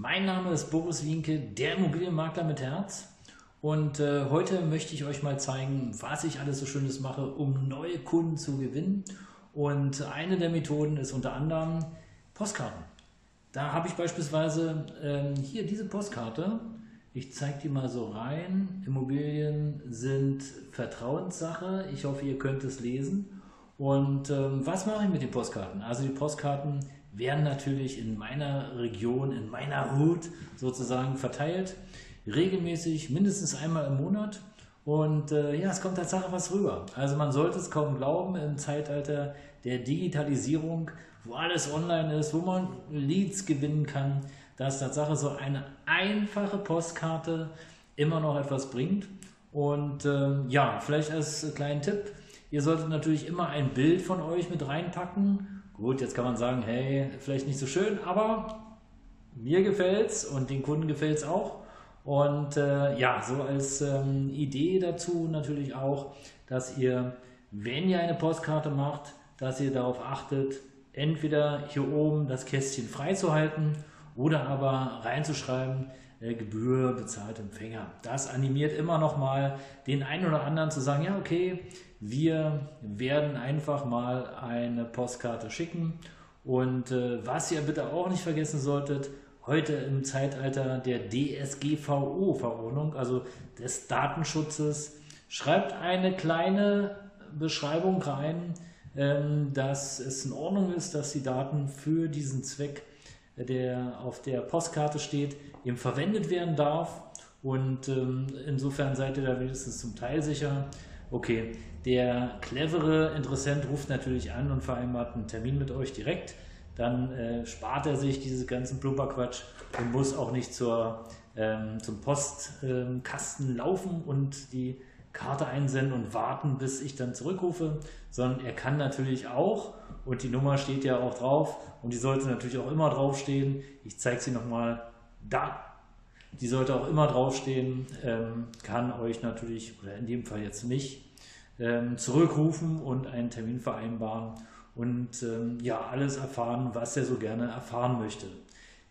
Mein Name ist Boris Wienke, der Immobilienmakler mit Herz. Und äh, heute möchte ich euch mal zeigen, was ich alles so Schönes mache, um neue Kunden zu gewinnen. Und eine der Methoden ist unter anderem Postkarten. Da habe ich beispielsweise ähm, hier diese Postkarte. Ich zeige die mal so rein. Immobilien sind Vertrauenssache. Ich hoffe, ihr könnt es lesen. Und ähm, was mache ich mit den Postkarten? Also die Postkarten werden natürlich in meiner Region, in meiner Hut sozusagen verteilt, regelmäßig, mindestens einmal im Monat. Und äh, ja, es kommt Tatsache was rüber. Also man sollte es kaum glauben im Zeitalter der Digitalisierung, wo alles online ist, wo man Leads gewinnen kann, dass Tatsache so eine einfache Postkarte immer noch etwas bringt. Und ähm, ja, vielleicht als kleinen Tipp, ihr solltet natürlich immer ein Bild von euch mit reinpacken Gut, jetzt kann man sagen, hey, vielleicht nicht so schön, aber mir gefällt es und den Kunden gefällt es auch. Und äh, ja, so als ähm, Idee dazu natürlich auch, dass ihr, wenn ihr eine Postkarte macht, dass ihr darauf achtet, entweder hier oben das Kästchen freizuhalten oder aber reinzuschreiben, Gebühr bezahlt Empfänger. Das animiert immer noch mal den einen oder anderen zu sagen, ja okay, wir werden einfach mal eine Postkarte schicken. Und äh, was ihr bitte auch nicht vergessen solltet, heute im Zeitalter der DSGVO-Verordnung, also des Datenschutzes, schreibt eine kleine Beschreibung rein, ähm, dass es in Ordnung ist, dass die Daten für diesen Zweck, der auf der Postkarte steht, eben verwendet werden darf. Und ähm, insofern seid ihr da wenigstens zum Teil sicher. Okay, der clevere Interessent ruft natürlich an und vereinbart einen Termin mit euch direkt. Dann äh, spart er sich diesen ganzen Plumperquatsch und muss auch nicht zur, ähm, zum Postkasten ähm, laufen und die Karte einsenden und warten, bis ich dann zurückrufe, sondern er kann natürlich auch, und die Nummer steht ja auch drauf, und die sollte natürlich auch immer draufstehen. Ich zeige sie nochmal da. Die sollte auch immer draufstehen, ähm, kann euch natürlich, oder in dem Fall jetzt mich, ähm, zurückrufen und einen Termin vereinbaren und ähm, ja, alles erfahren, was er so gerne erfahren möchte.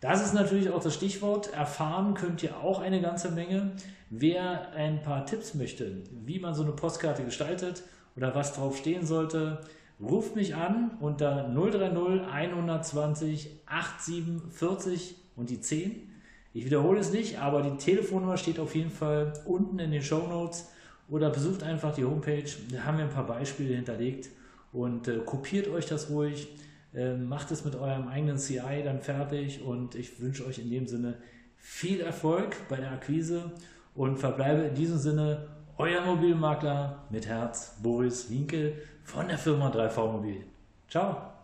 Das ist natürlich auch das Stichwort. Erfahren könnt ihr auch eine ganze Menge. Wer ein paar Tipps möchte, wie man so eine Postkarte gestaltet oder was drauf stehen sollte, ruft mich an unter 030 120 8740 und die 10. Ich wiederhole es nicht, aber die Telefonnummer steht auf jeden Fall unten in den Show Notes oder besucht einfach die Homepage. Da haben wir ein paar Beispiele hinterlegt und äh, kopiert euch das ruhig. Äh, macht es mit eurem eigenen CI dann fertig und ich wünsche euch in dem Sinne viel Erfolg bei der Akquise und verbleibe in diesem Sinne euer Mobilmakler mit Herz, Boris Winkel von der Firma 3V Mobil. Ciao!